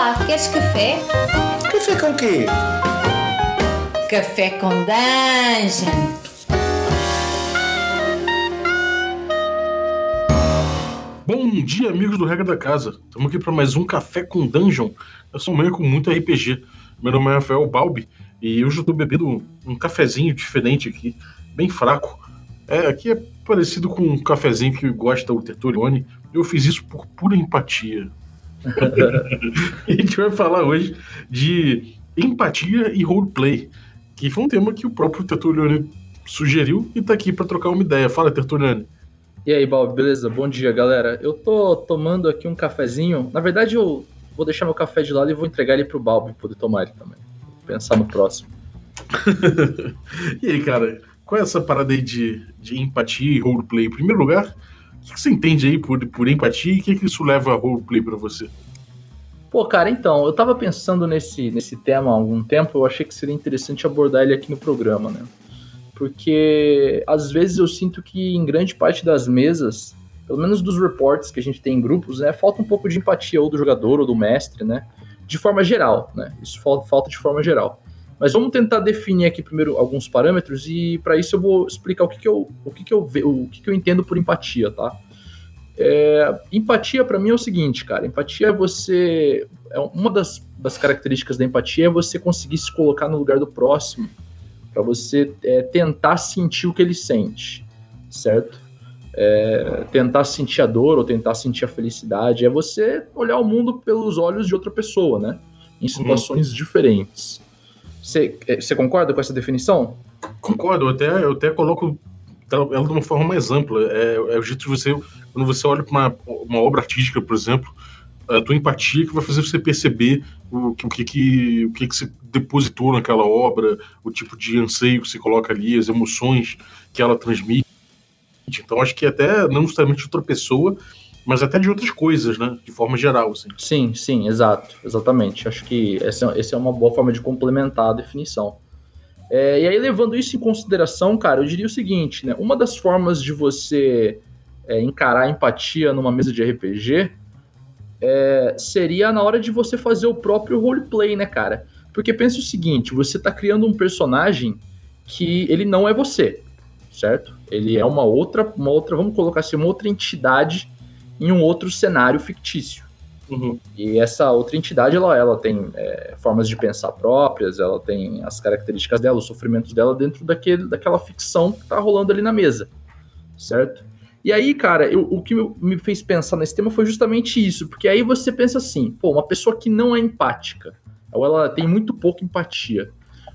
Olá, queres café? Café com quê? Café com Dungeon. Bom dia, amigos do Regra da Casa. Estamos aqui para mais um Café com Dungeon. Eu sou um meio com muito RPG. Meu nome é Rafael Balbi e hoje eu estou bebendo um cafezinho diferente aqui, bem fraco. É, aqui é parecido com um cafezinho que gosta o Tertulione. Eu fiz isso por pura empatia. a gente vai falar hoje de empatia e roleplay, que foi um tema que o próprio Tertulione sugeriu e está aqui para trocar uma ideia. Fala, Tertulione. E aí, Bob, beleza? Bom dia, galera. Eu tô tomando aqui um cafezinho. Na verdade, eu vou deixar meu café de lado e vou entregar ele pro Bob poder tomar ele também. Vou pensar no próximo. e aí, cara, qual é essa parada aí de, de empatia e roleplay? Em primeiro lugar, o que, você entende aí por, por empatia e o que, que isso leva a roleplay pra você? Pô, cara, então, eu tava pensando nesse, nesse tema há algum tempo, eu achei que seria interessante abordar ele aqui no programa, né? porque às vezes eu sinto que em grande parte das mesas, pelo menos dos reports que a gente tem em grupos, né, falta um pouco de empatia ou do jogador ou do mestre, né, de forma geral, né, isso falta de forma geral. Mas vamos tentar definir aqui primeiro alguns parâmetros e para isso eu vou explicar o que, que eu o que, que eu o que, que eu entendo por empatia, tá? É, empatia para mim é o seguinte, cara. Empatia é você é uma das, das características da empatia é você conseguir se colocar no lugar do próximo para você é, tentar sentir o que ele sente, certo? É, tentar sentir a dor ou tentar sentir a felicidade é você olhar o mundo pelos olhos de outra pessoa, né? Em situações uhum. diferentes. Você é, concorda com essa definição? Concordo, eu até, eu até coloco ela de uma forma mais ampla. É, é o jeito de você, quando você olha para uma, uma obra artística, por exemplo, a tua empatia que vai fazer você perceber o, o, que, que, o que, que você depositou naquela obra, o tipo de anseio que você coloca ali, as emoções que ela transmite. Então, acho que até não necessariamente outra pessoa, mas até de outras coisas, né? De forma geral, assim. Sim, sim, exato, exatamente. Acho que essa, essa é uma boa forma de complementar a definição. É, e aí, levando isso em consideração, cara, eu diria o seguinte, né? Uma das formas de você é, encarar a empatia numa mesa de RPG é, seria na hora de você fazer o próprio roleplay, né, cara? Porque pensa o seguinte, você tá criando um personagem que ele não é você, certo? Ele é uma outra, uma outra, vamos colocar assim, uma outra entidade em um outro cenário fictício. Uhum. E essa outra entidade, ela, ela tem é, formas de pensar próprias, ela tem as características dela, os sofrimentos dela dentro daquele, daquela ficção que tá rolando ali na mesa, certo? E aí, cara, eu, o que me fez pensar nesse tema foi justamente isso, porque aí você pensa assim, pô, uma pessoa que não é empática, ou ela tem muito pouca empatia,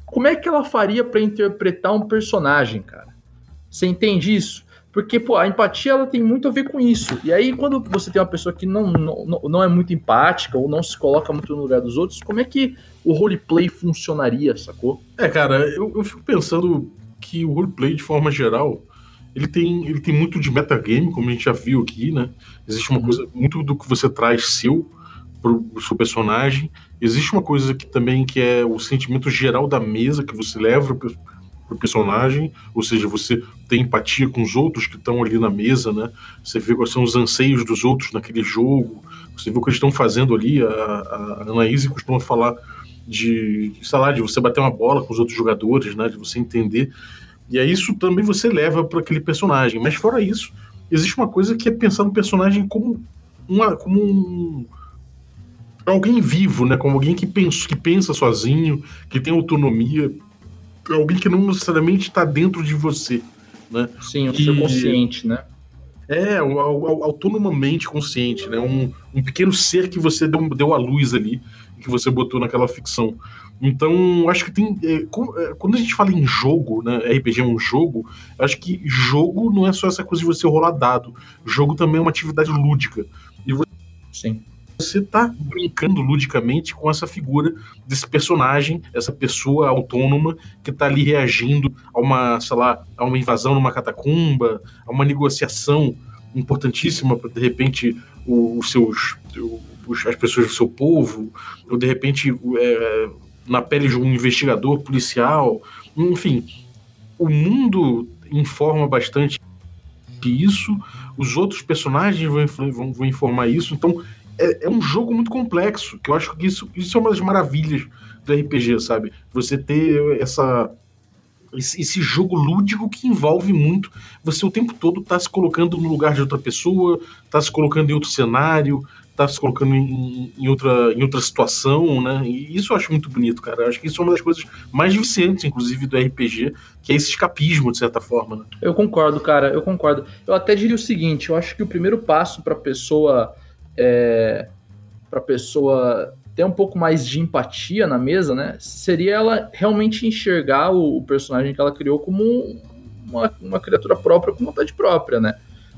como é que ela faria para interpretar um personagem, cara? Você entende isso? Porque, pô, a empatia ela tem muito a ver com isso. E aí, quando você tem uma pessoa que não, não, não é muito empática ou não se coloca muito no lugar dos outros, como é que o roleplay funcionaria, sacou? É, cara, eu, eu fico pensando que o roleplay, de forma geral, ele tem, ele tem muito de metagame, como a gente já viu aqui, né? Existe uma uhum. coisa, muito do que você traz seu pro seu personagem. Existe uma coisa que também que é o sentimento geral da mesa que você leva pro, pro personagem, ou seja, você tem empatia com os outros que estão ali na mesa, né? Você vê quais são os anseios dos outros naquele jogo, você vê o que eles estão fazendo ali. A, a Anaíse costuma falar de, sei lá, de você bater uma bola com os outros jogadores, né? De você entender e aí isso também você leva para aquele personagem. Mas fora isso, existe uma coisa que é pensar no personagem como, uma, como um, alguém vivo, né? Como alguém que pensa, que pensa sozinho, que tem autonomia, alguém que não necessariamente está dentro de você, né? Sim, o e... seu consciente, né? É, autonomamente consciente, né? Um, um pequeno ser que você deu, deu à luz ali, que você botou naquela ficção. Então, acho que tem. É, é, quando a gente fala em jogo, né? RPG é um jogo, acho que jogo não é só essa coisa de você rolar dado. Jogo também é uma atividade lúdica. E você, Sim. Você tá brincando ludicamente com essa figura desse personagem, essa pessoa autônoma que tá ali reagindo a uma, sei lá, a uma invasão numa catacumba, a uma negociação importantíssima para de repente os seus. As pessoas do seu povo, ou de repente é, na pele de um investigador policial. Enfim, o mundo informa bastante isso, os outros personagens vão, vão, vão informar isso. Então, é, é, um jogo muito complexo, que eu acho que isso, isso é uma das maravilhas do RPG, sabe? Você ter essa esse, jogo lúdico que envolve muito. Você o tempo todo tá se colocando no lugar de outra pessoa, tá se colocando em outro cenário, tá se colocando em, em, outra, em outra situação, né? E isso eu acho muito bonito, cara. Eu acho que isso é uma das coisas mais viciantes, inclusive, do RPG, que é esse escapismo, de certa forma. Né? Eu concordo, cara, eu concordo. Eu até diria o seguinte: eu acho que o primeiro passo pra pessoa. É, pra pessoa ter um pouco mais de empatia na mesa, né? Seria ela realmente enxergar o, o personagem que ela criou como uma, uma criatura própria com vontade própria, né?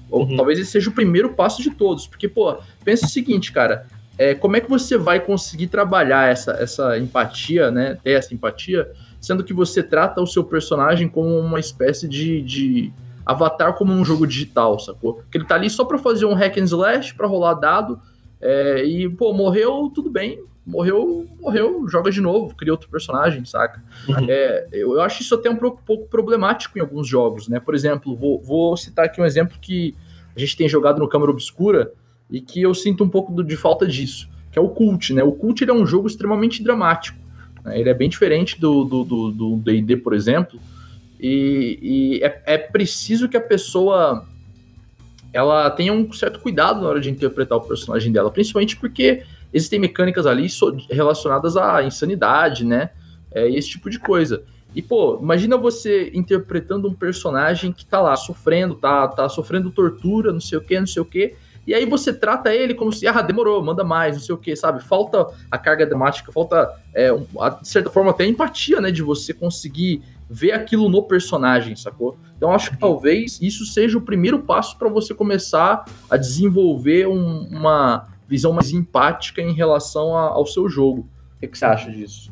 Ou uhum. talvez esse seja o primeiro passo de todos. Porque, pô, pensa o seguinte, cara. É, como é que você vai conseguir trabalhar essa, essa empatia, né? Ter essa empatia, sendo que você trata o seu personagem como uma espécie de, de avatar como um jogo digital, sacou? Que ele tá ali só pra fazer um hack and slash, pra rolar dado, é, e, pô, morreu, tudo bem. Morreu, morreu, joga de novo, cria outro personagem, saca? Uhum. É, eu, eu, acho isso até um pouco, pouco, problemático em alguns jogos, né? Por exemplo, vou, vou, citar aqui um exemplo que a gente tem jogado no Câmara Obscura e que eu sinto um pouco de falta disso, que é o Cult, né? O Cult ele é um jogo extremamente dramático. Né? Ele é bem diferente do D&D, do, do, por exemplo, e, e é, é preciso que a pessoa ela tenha um certo cuidado na hora de interpretar o personagem dela, principalmente porque existem mecânicas ali relacionadas à insanidade, né? É, esse tipo de coisa. E, pô, imagina você interpretando um personagem que tá lá sofrendo, tá, tá sofrendo tortura, não sei o que, não sei o que, e aí você trata ele como se, ah, demorou, manda mais, não sei o que, sabe? Falta a carga dramática, falta, é, um, de certa forma, até a empatia, né? De você conseguir ver aquilo no personagem, sacou? Então acho que talvez isso seja o primeiro passo para você começar a desenvolver um, uma visão mais empática em relação a, ao seu jogo. O que, que, você acha disso?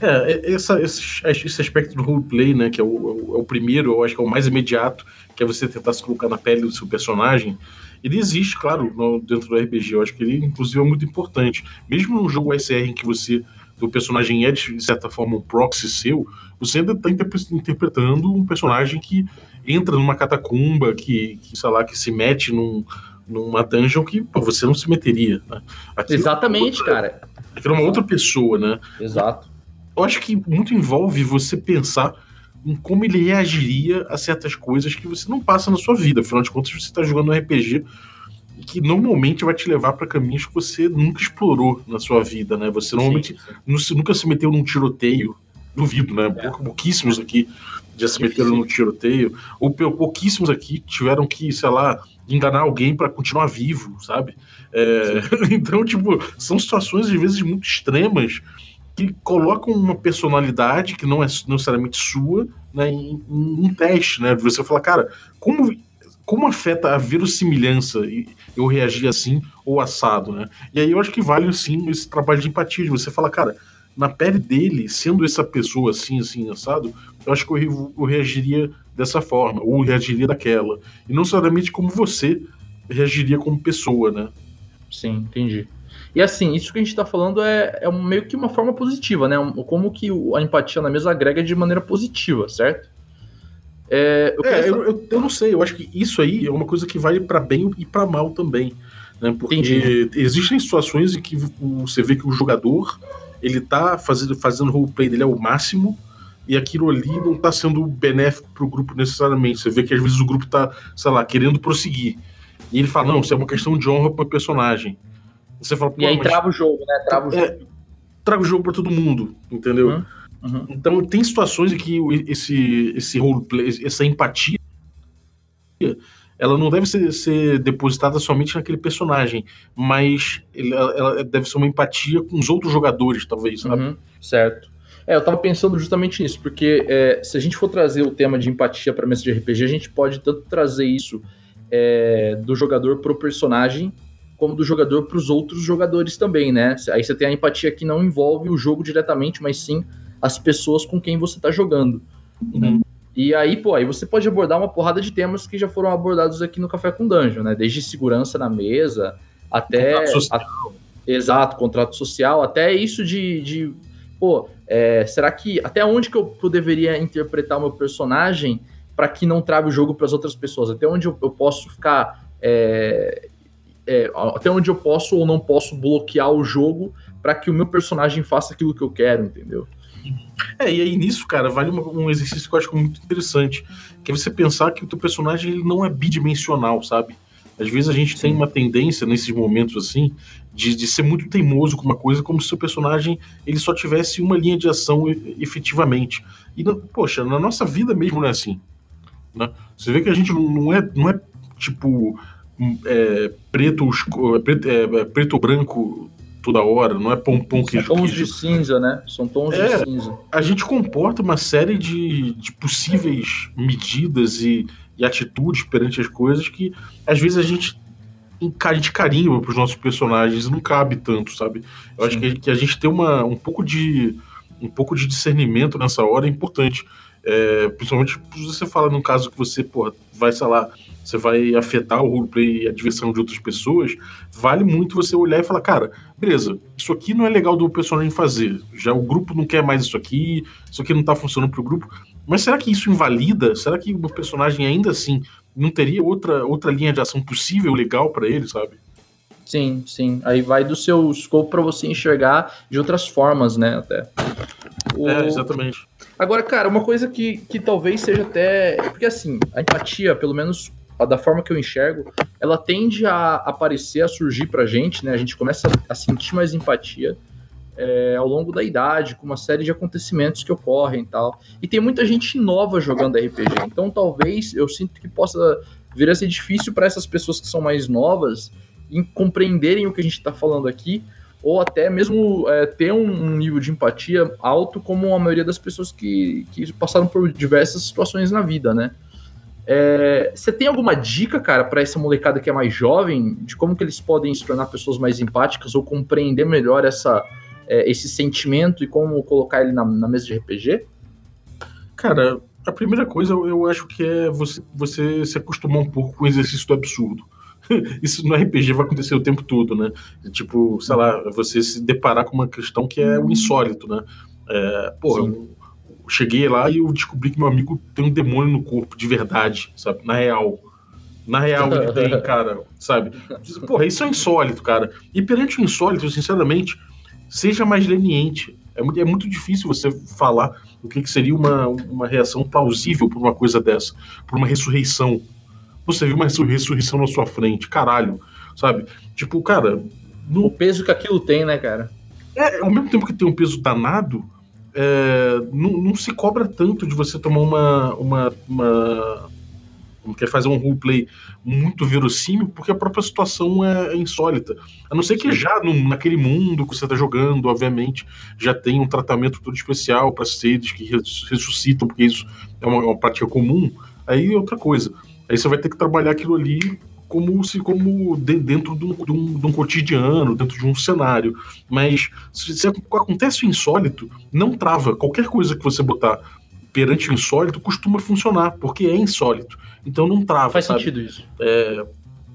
É, essa, esse, esse aspecto do roleplay, né, que é o, é o primeiro, eu acho que é o mais imediato, que é você tentar se colocar na pele do seu personagem, ele existe, claro, no, dentro do RPG. Eu acho que ele, inclusive, é muito importante. Mesmo num jogo SR em que você o personagem é, de certa forma, um proxy seu, você ainda está interpretando um personagem que entra numa catacumba, que, que, sei lá, que se mete num, numa dungeon que pô, você não se meteria. Né? Exatamente, outra, cara. Aquilo é uma outra pessoa, né? Exato. Eu acho que muito envolve você pensar em como ele reagiria a certas coisas que você não passa na sua vida. Afinal de contas, você está jogando um RPG que normalmente vai te levar para caminhos que você nunca explorou na sua vida, né? Você normalmente sim, nunca se meteu num tiroteio, duvido, né? É. Pouquíssimos aqui já se meteram num tiroteio, ou pouquíssimos aqui tiveram que, sei lá, enganar alguém para continuar vivo, sabe? É, então, tipo, são situações às vezes muito extremas que colocam uma personalidade que não é necessariamente sua né, em, em um teste, né? Você fala, cara, como como afeta a verossimilhança eu reagir assim ou assado, né? E aí eu acho que vale sim esse trabalho de empatia, de você fala, cara, na pele dele, sendo essa pessoa assim, assim, assado, eu acho que eu, eu reagiria dessa forma, ou reagiria daquela. E não necessariamente como você reagiria como pessoa, né? Sim, entendi. E assim, isso que a gente tá falando é, é meio que uma forma positiva, né? Como que a empatia na mesa agrega de maneira positiva, certo? É, eu, é, eu, eu, eu, não sei, eu acho que isso aí é uma coisa que vale para bem e para mal também. Né? Porque Entendi. existem situações em que você vê que o jogador ele tá fazendo, fazendo roleplay dele ao máximo e aquilo ali não tá sendo benéfico pro grupo necessariamente. Você vê que às vezes o grupo tá, sei lá, querendo prosseguir. E ele fala, não, isso é uma questão de honra pro personagem. Você fala, e aí mas... trava o jogo, né? Trava o é, jogo. É, traga o jogo pra todo mundo, entendeu? Uhum. Uhum. Então tem situações em que esse, esse roleplay, essa empatia, ela não deve ser, ser depositada somente naquele personagem, mas ela, ela, deve ser uma empatia com os outros jogadores, talvez, sabe? Uhum. Certo. É, eu tava pensando justamente nisso, porque é, se a gente for trazer o tema de empatia para mesa de RPG, a gente pode tanto trazer isso é, do jogador pro personagem, como do jogador para os outros jogadores também, né? Aí você tem a empatia que não envolve o jogo diretamente, mas sim as pessoas com quem você está jogando. Uhum. E aí, pô, aí você pode abordar uma porrada de temas que já foram abordados aqui no Café com Dungeon, né? Desde segurança na mesa até. Contrato social. A, exato, contrato social, até isso de. de pô, é, será que. Até onde que eu, eu deveria interpretar o meu personagem para que não trave o jogo para as outras pessoas? Até onde eu, eu posso ficar. É, é, até onde eu posso ou não posso bloquear o jogo para que o meu personagem faça aquilo que eu quero, entendeu? É, e aí nisso, cara, vale um exercício que eu acho muito interessante, que é você pensar que o teu personagem ele não é bidimensional, sabe? Às vezes a gente Sim. tem uma tendência nesses momentos assim de, de ser muito teimoso com uma coisa, como se o seu personagem ele só tivesse uma linha de ação efetivamente. E, poxa, na nossa vida mesmo não é assim. Né? Você vê que a gente não é, não é tipo é, preto, é, preto, é, é, preto branco toda hora, não é pompom que São tons de cinza, né? São tons é, de cinza. A gente comporta uma série de, de possíveis medidas e, e atitudes perante as coisas que às vezes a gente a gente carimba para os nossos personagens não cabe tanto, sabe? Eu Sim. acho que, que, a gente ter uma, um pouco de um pouco de discernimento nessa hora é importante. É, principalmente você fala num caso que você, porra, vai, sei lá, você vai afetar o roleplay e a diversão de outras pessoas, vale muito você olhar e falar, cara, beleza, isso aqui não é legal do personagem fazer. Já o grupo não quer mais isso aqui, isso aqui não tá funcionando pro grupo. Mas será que isso invalida? Será que o personagem ainda assim não teria outra, outra linha de ação possível, legal para ele, sabe? Sim, sim. Aí vai do seu scope para você enxergar de outras formas, né, até. O... É, exatamente. Agora, cara, uma coisa que, que talvez seja até. Porque assim, a empatia, pelo menos da forma que eu enxergo, ela tende a aparecer, a surgir pra gente, né? A gente começa a sentir mais empatia é, ao longo da idade, com uma série de acontecimentos que ocorrem e tal. E tem muita gente nova jogando RPG, então talvez eu sinto que possa vir a ser difícil para essas pessoas que são mais novas em compreenderem o que a gente está falando aqui, ou até mesmo é, ter um, nível de empatia alto, como a maioria das pessoas que, que passaram por diversas situações na vida, né? É, você tem alguma dica, cara, para essa molecada que é mais jovem, de como que eles podem se tornar pessoas mais empáticas ou compreender melhor essa, é, esse sentimento e como colocar ele na, na, mesa de RPG? Cara, a primeira coisa eu acho que é você, você se acostumar um pouco com o exercício do absurdo. Isso no RPG vai acontecer o tempo todo, né? Tipo, sei lá, você se deparar com uma questão que é o insólito, né? É, porra, Sim cheguei lá e eu descobri que meu amigo tem um demônio no corpo, de verdade, sabe? Na real. Na real ele tem, cara, sabe? Porra, isso é insólito, cara. E perante o insólito, sinceramente, seja mais leniente. É muito, é muito difícil você falar o que, que seria uma, uma reação plausível por uma coisa dessa, por uma ressurreição. Você viu uma ressurreição na sua frente, caralho, sabe? Tipo, cara. No... O peso que aquilo tem, né, cara? É, ao mesmo tempo que tem um peso danado, é, não, não, se cobra tanto de você tomar uma. uma, uma quer fazer um roleplay muito verossímil, porque a própria situação é, é insólita. A não ser que já no, naquele mundo que você está jogando, obviamente, já tem um tratamento todo especial para seres que ressuscitam, porque isso é uma, uma prática comum. Aí é outra coisa. Aí você vai ter que trabalhar aquilo ali como se como de, dentro de um, de, um, de um, cotidiano, dentro de um cenário. Mas se, se, acontece o insólito, não trava. Qualquer coisa que você botar perante o insólito costuma funcionar, porque é insólito. Então não trava. Faz sabe? sentido isso. É,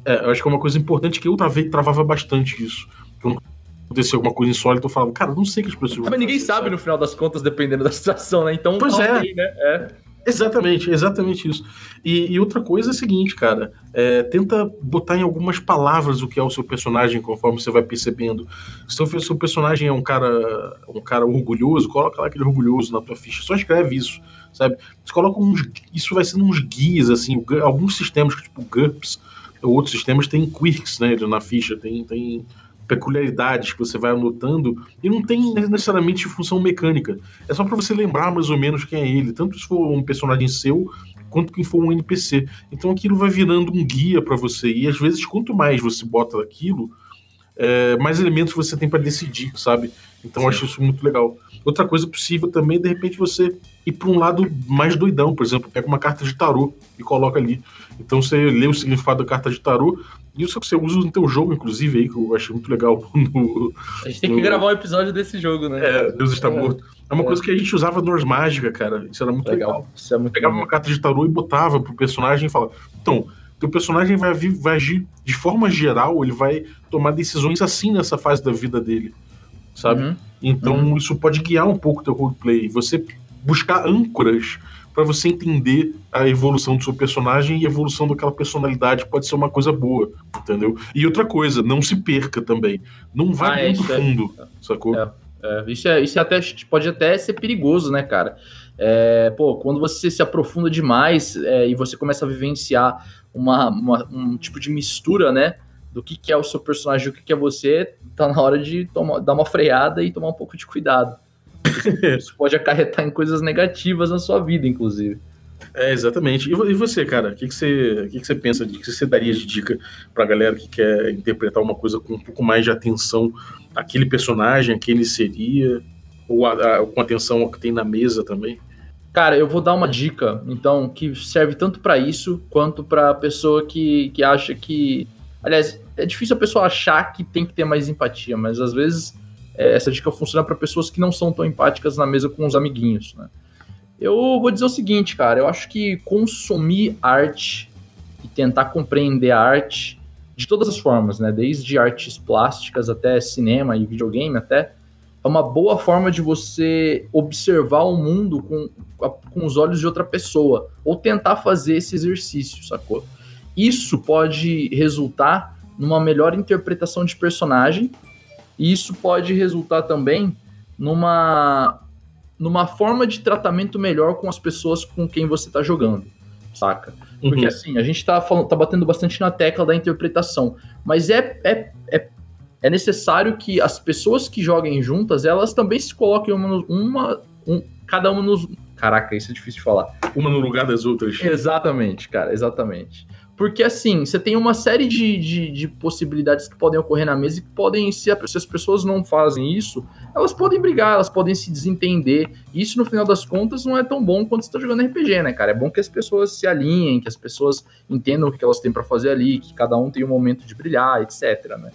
é, eu acho que é uma coisa importante que eu travei, travava bastante isso. Quando acontecia alguma coisa insólita, eu falava, cara, não sei que as pessoas. Mas ninguém sabe, sabe no final das contas, dependendo da situação, né? Então, pois é. Aí, né? é. Exatamente, exatamente isso. E, e, outra coisa é a seguinte, cara, é, tenta botar em algumas palavras o que é o seu personagem conforme você vai percebendo. Se o seu personagem é um cara, um cara orgulhoso, coloca lá aquele orgulhoso na tua ficha, só escreve isso, sabe? Você coloca uns, isso vai sendo uns guias assim, alguns sistemas tipo GURPS ou outros sistemas têm quirks, né, na ficha, tem tem peculiaridades que você vai anotando e não tem necessariamente função mecânica. É só para você lembrar mais ou menos quem é ele, tanto se for um personagem seu quanto quem for um NPC. Então aquilo vai virando um guia para você e às vezes quanto mais você bota aquilo, é, mais elementos você tem para decidir, sabe? Então eu acho isso muito legal. Outra coisa possível também, de repente, você ir para um lado mais doidão, por exemplo, pega uma carta de tarô e coloca ali. Então você lê o significado da carta de tarô, isso que você usa no teu jogo, inclusive, aí, que eu achei muito legal. No, a gente tem no... que gravar um episódio desse jogo, né? É, Deus está é. morto. É uma é. coisa que a gente usava no Ars Mágica, cara. Isso era muito legal. legal. Isso é muito Pegava legal. uma carta de tarô e botava pro personagem e falava: Então, teu personagem vai, vai agir de forma geral, ele vai tomar decisões assim nessa fase da vida dele. Sabe? Uhum. Então, uhum. isso pode guiar um pouco teu roleplay. Você buscar âncoras para você entender a evolução do seu personagem e a evolução daquela personalidade pode ser uma coisa boa, entendeu? E outra coisa, não se perca também. Não vá Ah, é, muito é- fundo, sacou? É. É, isso, é, isso é até, pode até ser perigoso, né, cara? É, pô, quando você se aprofunda demais é, e você começa a vivenciar uma, uma- um tipo de mistura, né? Do que, que é o seu personagem e o que, que é você, tá na hora de tomar, dar uma freada e tomar um pouco de cuidado. Isso pode acarretar em coisas negativas na sua vida, inclusive. É, exatamente. E vo- você, cara? O que, que, você, que, que você pensa de que você daria de dica pra galera que quer interpretar uma coisa com um pouco mais de atenção àquele personagem, a quem ele seria, ou a- a- com atenção ao que tem na mesa também? Cara, eu vou dar uma dica, então, que serve tanto pra isso quanto pra pessoa que, que acha que. Aliás, é difícil a pessoa achar que tem que ter mais empatia, mas às vezes é, essa dica funciona pra pessoas que não são tão empáticas na mesa com os amiguinhos, né? Eu vou dizer o seguinte, cara, eu acho que consumir arte e tentar compreender a arte de todas as formas, né? Desde artes plásticas até cinema e videogame até, é uma boa forma de você observar o mundo com, com os olhos de outra pessoa, ou tentar fazer esse exercício, sacou? Isso pode resultar numa melhor interpretação de personagem, e isso pode resultar também numa, numa forma de tratamento melhor com as pessoas com quem você tá jogando, saca? Porque Uhum. assim, a gente tá, falando, tá batendo bastante na tecla da interpretação, mas é, é, é, é necessário que as pessoas que joguem juntas, elas também se coloquem uma, uma um, cada uma nos... Caraca, isso é difícil de falar. Uma no lugar das outras. Exatamente, cara, exatamente. Porque assim, você tem uma série de, de, de possibilidades que podem ocorrer na mesa e que podem, se, as pessoas não fazem isso, elas podem brigar, elas podem se desentender. E isso, no final das contas, não é tão bom quando você tá jogando RPG, né, cara? É bom que as pessoas se alinhem, que as pessoas entendam o que elas têm pra fazer ali, que cada um tem um momento de brilhar, etc, né?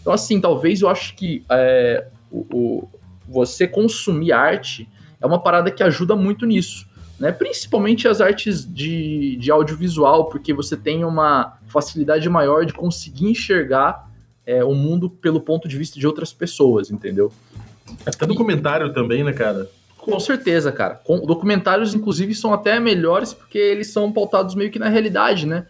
Então, assim, talvez eu acho que é, o, o- você consumir arte é uma parada que ajuda muito nisso né? Principalmente as artes de, de audiovisual, porque você tem uma facilidade maior de conseguir enxergar é, o mundo pelo ponto de vista de outras pessoas, entendeu? Até documentário também, né, cara? Com certeza, cara. Com, documentários, inclusive, são até melhores porque eles são pautados meio que na realidade, né?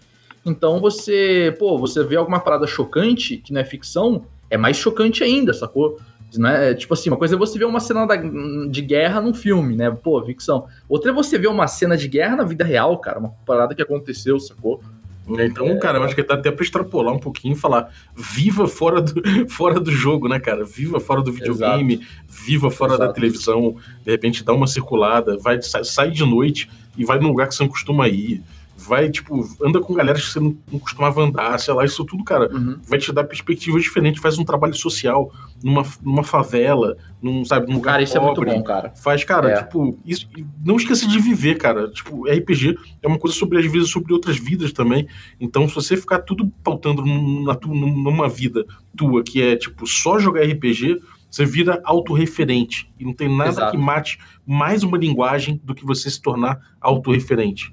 Então você, pô, você vê alguma parada chocante que não é ficção, é mais chocante ainda, sacou? Não é, tipo assim, uma coisa é você ver uma cena da- de guerra num filme, né? Pô, ficção. Outra é você ver uma cena de guerra na vida real, cara. Uma parada que aconteceu, sacou? Então, cara, eu acho que dá até pra extrapolar um pouquinho e falar viva fora do, fora do jogo, né, cara? Viva fora do videogame, viva fora da Exato. televisão, de repente dá uma circulada, vai, sai, sai de noite e vai num lugar que você não costuma ir. Vai, tipo, anda com galera que você não, não costumava andar, sei lá, isso tudo, cara, Uhum. vai te dar perspectivas diferentes, faz um trabalho social numa, numa favela, num, sabe, num lugar Cara, isso é muito pobre. bom, cara. Faz, cara, É. tipo, isso, não esqueça de viver, cara. Tipo, RPG é uma coisa sobre, às vezes, sobre outras vidas também. Então, se você ficar tudo pautando na tu- num- numa vida tua que é, tipo, só jogar RPG, você vira autorreferente. E não tem nada Exato. que mate mais uma linguagem do que você se tornar autorreferente.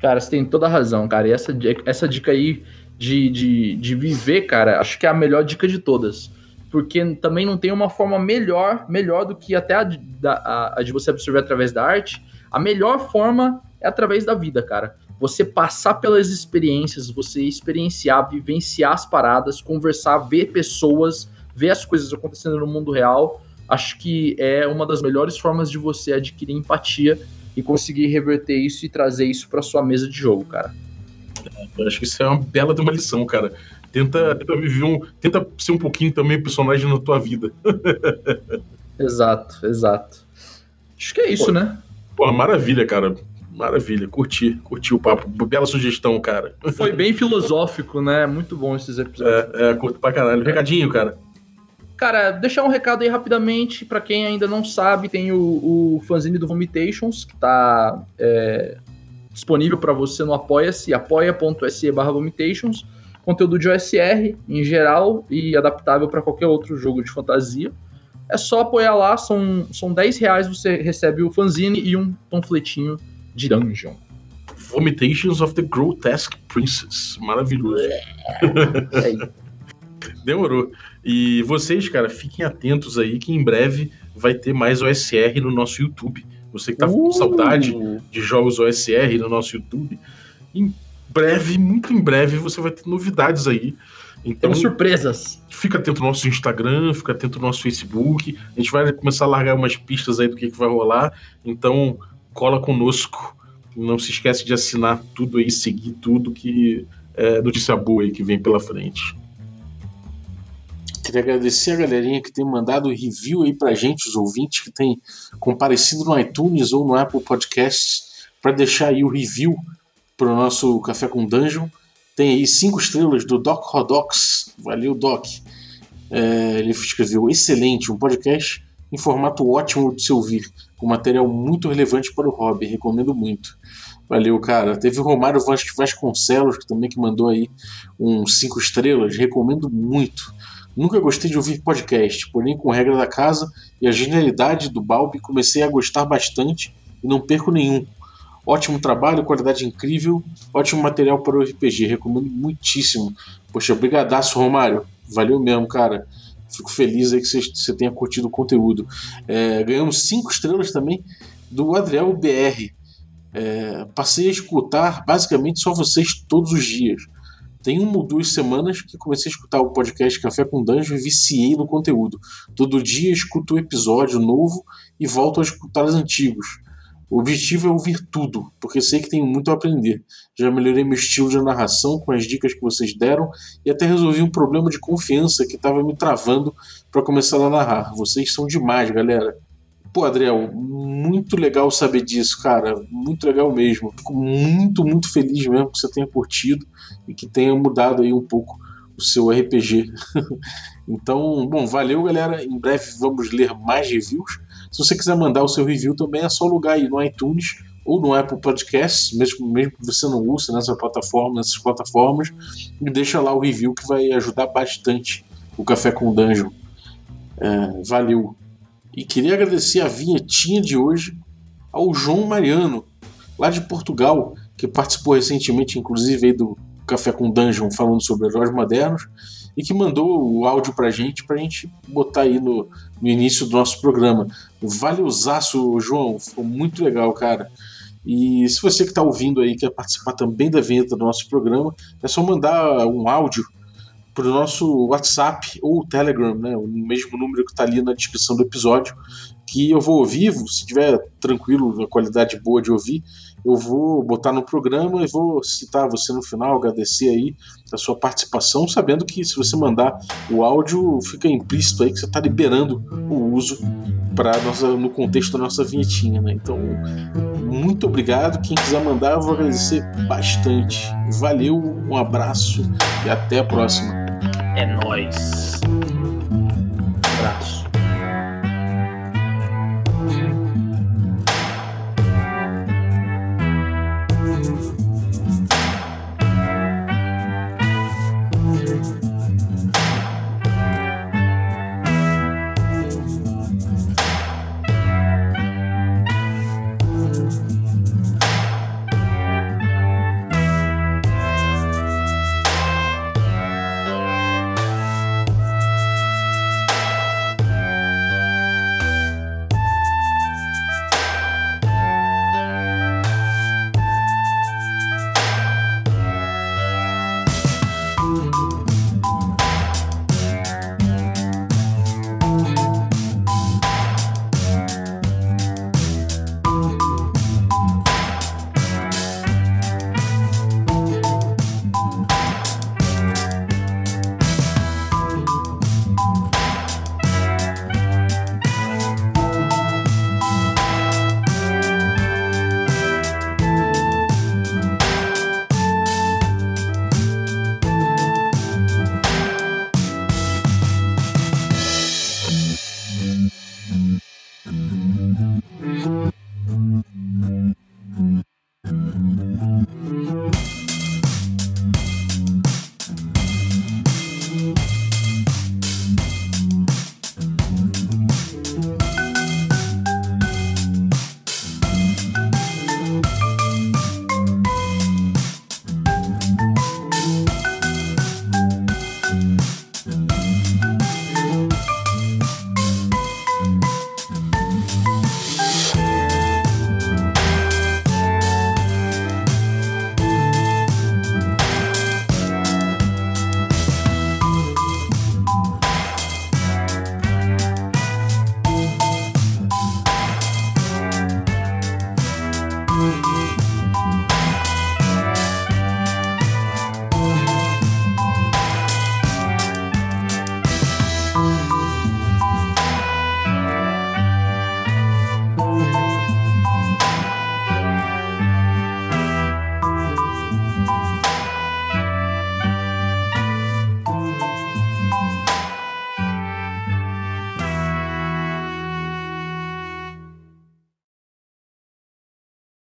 Cara, você tem toda a razão, cara. E essa, essa dica aí de, de, de viver, cara, acho que é a melhor dica de todas. Porque também não tem uma forma melhor, melhor do que até a a- a de você absorver através da arte. A melhor forma é através da vida, cara. Você passar pelas experiências, você experienciar, vivenciar as paradas, conversar, ver pessoas, ver as coisas acontecendo no mundo real. Acho que é uma das melhores formas de você adquirir empatia e conseguir reverter isso e trazer isso pra sua mesa de jogo, cara. Eu acho que isso é uma bela de uma lição, cara. Tenta, tenta viver um. Tenta ser um pouquinho também personagem na tua vida. Exato, exato. Acho que é isso, Pô. né? Pô, maravilha, cara. Maravilha. Curti, curti o papo. Bela sugestão, cara. Foi bem filosófico, né? Muito bom esses episódios. É, é, curto pra caralho. Recadinho, cara. Cara, deixar um recado aí rapidamente pra quem ainda não sabe, tem o, o fanzine do Vomitations, que tá é, disponível pra você no Apoia-se, apoia.se barra Vomitations, conteúdo de OSR em geral e adaptável pra qualquer outro jogo de fantasia. É só apoiar lá, são, são 10 reais, você recebe o fanzine e um panfletinho de dungeon. Vomitations of the Grotesque Princess. Maravilhoso. É aí. Demorou. E vocês, cara, fiquem atentos aí que em breve vai ter mais OSR no nosso YouTube. Você que tá com Uh! saudade de jogos OSR no nosso YouTube, em breve, muito em breve, você vai ter novidades aí. Então, Temos surpresas. fica atento no nosso Instagram, fica atento no nosso Facebook. A gente vai começar a largar umas pistas aí do que, que vai rolar. Então, cola conosco. Não se esquece de assinar tudo aí, seguir tudo que é notícia boa aí que vem pela frente. Queria agradecer a galerinha que tem mandado review aí pra gente, os ouvintes que tem comparecido no iTunes ou no Apple Podcasts, para deixar aí o review pro nosso Café com Dungeon. Tem aí cinco estrelas do Doc Rodox. Valeu, Doc. É, ele escreveu: excelente, um podcast em formato ótimo de se ouvir, com material muito relevante para o hobby. Recomendo muito. Valeu, cara. Teve o Romário Vas- Vasconcelos, que também que mandou aí uns cinco estrelas. Recomendo muito. Nunca gostei de ouvir podcast, porém, com regra da casa e a genialidade do Balbi, comecei a gostar bastante e não perco nenhum. Ótimo trabalho, qualidade incrível, ótimo material para o RPG, recomendo muitíssimo. Poxa, brigadaço, Romário. Valeu mesmo, cara. Fico feliz aí que você- tenha curtido o conteúdo. É, ganhamos cinco estrelas também do Adriel BR. É, passei a escutar basicamente só vocês todos os dias. Tem uma ou duas semanas que comecei a escutar o podcast Café com Danjo e viciei no conteúdo. Todo dia escuto um episódio novo e volto a escutar os antigos. O objetivo é ouvir tudo, porque sei que tenho muito a aprender. Já melhorei meu estilo de narração com as dicas que vocês deram e até resolvi um problema de confiança que estava me travando para começar a narrar. Vocês são demais, galera. Pô, Adriel, muito legal saber disso, cara. Muito legal mesmo. Fico muito, muito feliz mesmo que você tenha curtido e que tenha mudado aí um pouco o seu RPG. então, bom, valeu, galera. Em breve vamos ler mais reviews. Se você quiser mandar o seu review também, é só lugar aí no iTunes ou no Apple Podcasts, mesmo, mesmo que você não use nessa plataforma, nessas plataformas, e deixa lá o review que vai ajudar bastante o Café com Dungeon. É, valeu. E queria agradecer a vinhetinha de hoje ao João Mariano, lá de Portugal, que participou recentemente, inclusive, do Café com Dungeon, falando sobre heróis modernos, e que mandou o áudio pra gente, pra gente botar aí no, no início do nosso programa. Valeuzaço, João, ficou muito legal, cara. E se você que está ouvindo aí quer participar também da vinheta do nosso programa, é só mandar um áudio para o nosso WhatsApp ou Telegram, né, o mesmo número que está ali na descrição do episódio, que eu vou ouvir, se tiver tranquilo, a qualidade boa de ouvir, eu vou botar no programa e vou citar você no final, agradecer aí a sua participação, sabendo que se você mandar o áudio, fica implícito aí que você está liberando o uso para no contexto da nossa vinhetinha, né? Então, muito obrigado. Quem quiser mandar, eu vou agradecer bastante. Valeu, um abraço e até a próxima. É nóis. Abraço.